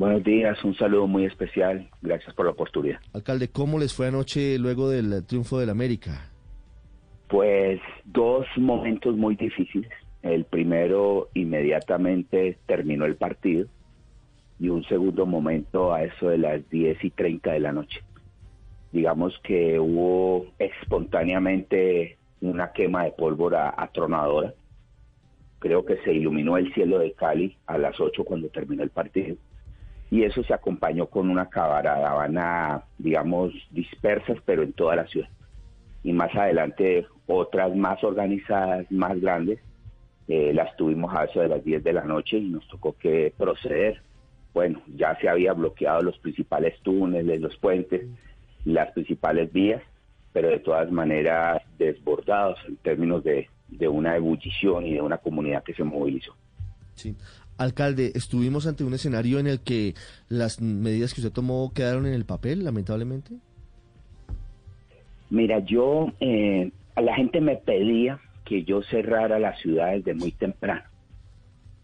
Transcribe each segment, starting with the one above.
Buenos días, un saludo muy especial. Gracias por la oportunidad. Alcalde, ¿cómo les fue anoche luego del triunfo del América? Pues dos momentos muy difíciles. El primero, inmediatamente terminó el partido. Y un segundo momento a eso de las 10 y 30 de la noche. Digamos que hubo espontáneamente una quema de pólvora atronadora. Creo que se iluminó el cielo de Cali a las 8 cuando terminó el partido y eso se acompañó con una caravana, digamos, dispersas, pero en toda la ciudad. Y más adelante otras más organizadas, más grandes, eh, las tuvimos a eso de las 10 de la noche y nos tocó que proceder. Bueno, ya se había bloqueado los principales túneles, los puentes, las principales vías, pero de todas maneras desbordados en términos de, de una ebullición y de una comunidad que se movilizó. Sí. Alcalde, estuvimos ante un escenario en el que las medidas que usted tomó quedaron en el papel, lamentablemente. Mira, yo, eh, la gente me pedía que yo cerrara la ciudad desde muy temprano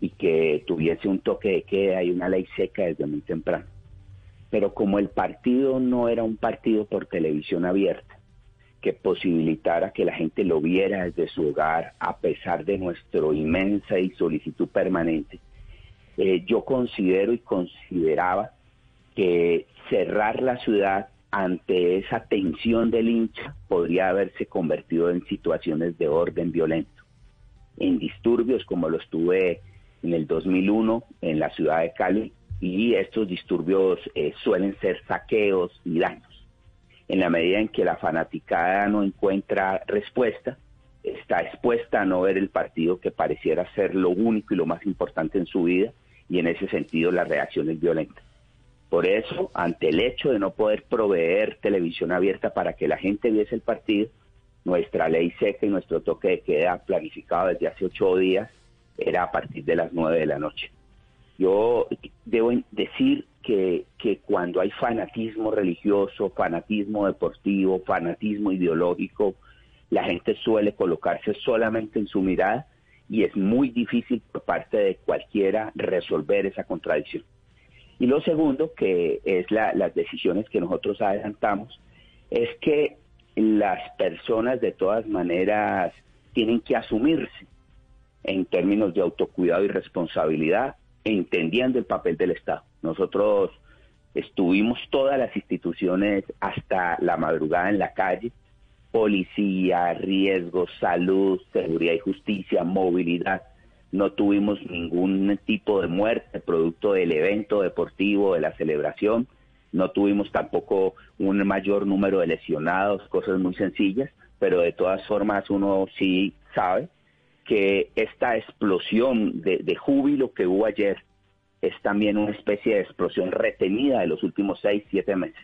y que tuviese un toque de queda y una ley seca desde muy temprano. Pero como el partido no era un partido por televisión abierta, que posibilitara que la gente lo viera desde su hogar a pesar de nuestra inmensa y solicitud permanente, eh, yo considero y consideraba que cerrar la ciudad ante esa tensión del hincha podría haberse convertido en situaciones de orden violento, en disturbios como los tuve en el 2001 en la ciudad de Cali y estos disturbios eh, suelen ser saqueos y daños. En la medida en que la fanaticada no encuentra respuesta, está expuesta a no ver el partido que pareciera ser lo único y lo más importante en su vida y en ese sentido la reacción es violenta. Por eso, ante el hecho de no poder proveer televisión abierta para que la gente viese el partido, nuestra ley seca y nuestro toque de queda planificado desde hace ocho días era a partir de las nueve de la noche. Yo debo decir que, que cuando hay fanatismo religioso, fanatismo deportivo, fanatismo ideológico, la gente suele colocarse solamente en su mirada y es muy difícil por parte de cualquiera resolver esa contradicción. Y lo segundo, que es las decisiones que nosotros adelantamos, es que las personas de todas maneras tienen que asumirse en términos de autocuidado y responsabilidad, entendiendo el papel del Estado. Nosotros estuvimos todas las instituciones hasta la madrugada en la calle, policía, riesgos, salud, seguridad y justicia, movilidad. No tuvimos ningún tipo de muerte producto del evento deportivo, de la celebración. No tuvimos tampoco un mayor número de lesionados, cosas muy sencillas, pero de todas formas uno sí sabe que esta explosión de, de júbilo que hubo ayer es también una especie de explosión retenida de los últimos seis, siete meses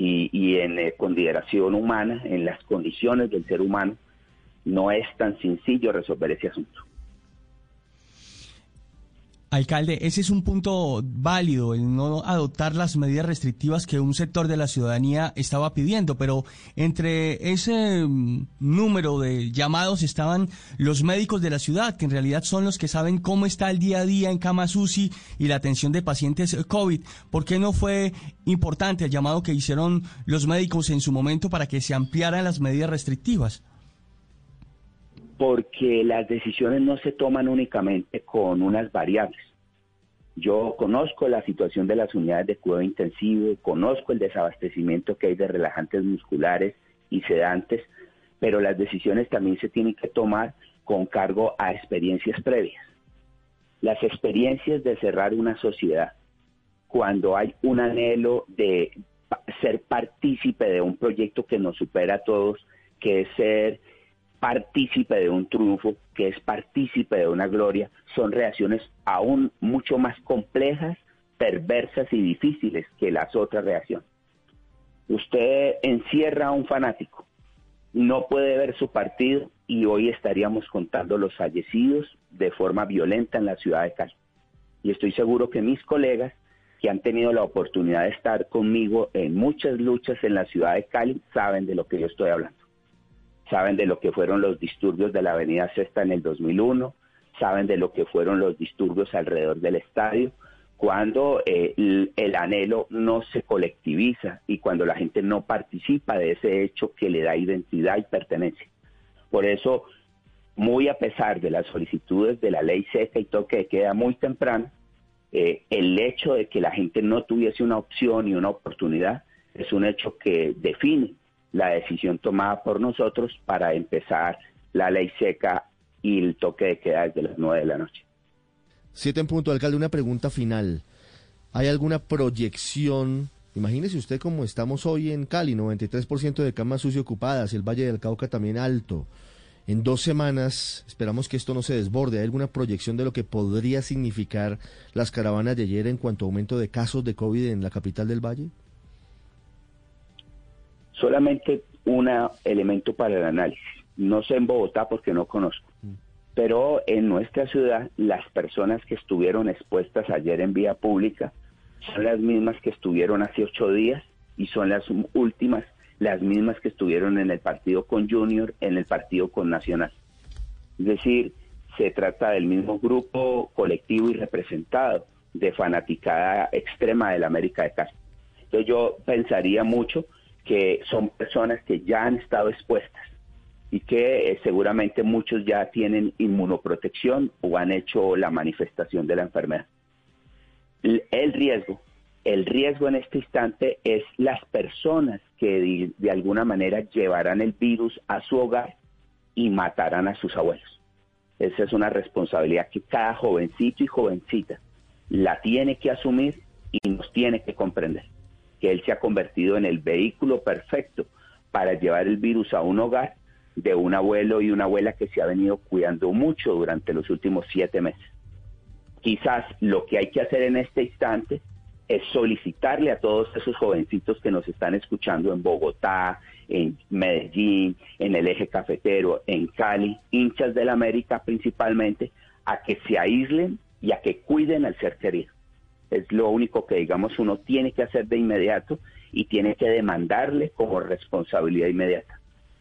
y, en eh, consideración humana, en las condiciones del ser humano, no es tan sencillo resolver ese asunto. Alcalde, ese es un punto válido, el no adoptar las medidas restrictivas que un sector de la ciudadanía estaba pidiendo, pero entre ese mm, número de llamados estaban los médicos de la ciudad, que en realidad son los que saben cómo está el día a día en camas UCI y la atención de pacientes COVID. ¿Por qué no fue importante el llamado que hicieron los médicos en su momento para que se ampliaran las medidas restrictivas? Porque las decisiones no se toman únicamente con unas variables. Yo conozco la situación de las unidades de cuidado intensivo, conozco el desabastecimiento que hay de relajantes musculares y sedantes, pero las decisiones también se tienen que tomar con cargo a experiencias previas. Las experiencias de cerrar una sociedad, cuando hay un anhelo de ser partícipe de un proyecto que nos supera a todos, que es ser partícipe de un triunfo, que es partícipe de una gloria, son reacciones aún mucho más complejas, perversas y difíciles que las otras reacciones. Usted encierra a un fanático, no puede ver su partido y hoy estaríamos contando los fallecidos de forma violenta en la ciudad de Cali. Y estoy seguro que mis colegas que han tenido la oportunidad de estar conmigo en muchas luchas en la ciudad de Cali saben de lo que yo estoy hablando. Saben de lo que fueron los disturbios de la Avenida Cesta en el 2001, saben de lo que fueron los disturbios alrededor del estadio, cuando eh, el, anhelo no se colectiviza y cuando la gente no participa de ese hecho que le da identidad y pertenencia. Por eso, muy a pesar de las solicitudes de la ley seca y toque de queda muy temprano, eh, el hecho de que la gente no tuviese una opción y una oportunidad es un hecho que define la decisión tomada por nosotros para empezar la ley seca y el toque de queda desde las nueve de la noche. Siete en punto, alcalde, una pregunta final. ¿Hay alguna proyección? Imagínese usted cómo estamos hoy en Cali, 93% de camas sucio ocupadas, el Valle del Cauca también alto. En dos semanas esperamos que esto no se desborde. ¿Hay alguna proyección de lo que podría significar las caravanas de ayer en cuanto a aumento de casos de COVID en la capital del Valle? Solamente un elemento para el análisis. No sé en Bogotá porque no conozco. Mm pero en nuestra ciudad las personas que estuvieron expuestas ayer en vía pública son las mismas que estuvieron hace ocho días y son las últimas, las mismas que estuvieron en el partido con Junior, en el partido con Nacional. Es decir, se trata del mismo grupo colectivo y representado de fanaticada extrema de la América de Cali. Entonces yo pensaría mucho que son personas que ya han estado expuestas y que eh, seguramente muchos ya tienen inmunoprotección o han hecho la manifestación de la enfermedad. El, riesgo, el riesgo en este instante es las personas que de, alguna manera llevarán el virus a su hogar y matarán a sus abuelos. Esa es una responsabilidad que cada jovencito y jovencita la tiene que asumir y nos tiene que comprender, que él se ha convertido en el vehículo perfecto para llevar el virus a un hogar de un abuelo y una abuela que se ha venido cuidando mucho durante los últimos siete meses. Quizás lo que hay que hacer en este instante es solicitarle a todos esos jovencitos que nos están escuchando en Bogotá, en Medellín, en el eje cafetero, en Cali, hinchas del América principalmente, a que se aíslen y a que cuiden al ser querido. Es lo único que, digamos, uno tiene que hacer de inmediato y tiene que demandarle como responsabilidad inmediata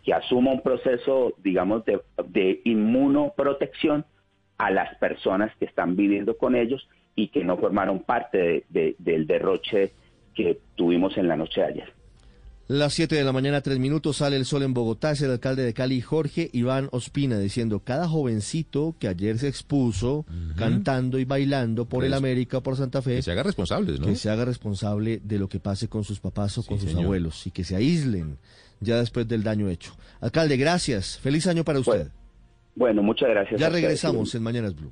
que asuma un proceso, digamos, de, inmunoprotección a las personas que están viviendo con ellos y que no formaron parte del derroche que tuvimos en la noche de ayer. Las 7 de la mañana, tres minutos, sale el sol en Bogotá. Es el alcalde de Cali, Jorge Iván Ospina, diciendo: cada jovencito que ayer se expuso cantando y bailando por el pues, América, por Santa Fe. Que se haga responsable, ¿no? Que se haga responsable de lo que pase con sus papás o con sus abuelos y que se aíslen ya después del daño hecho. Alcalde, gracias. Feliz año para usted. Bueno, muchas gracias. Ya regresamos en Mañanas Blue.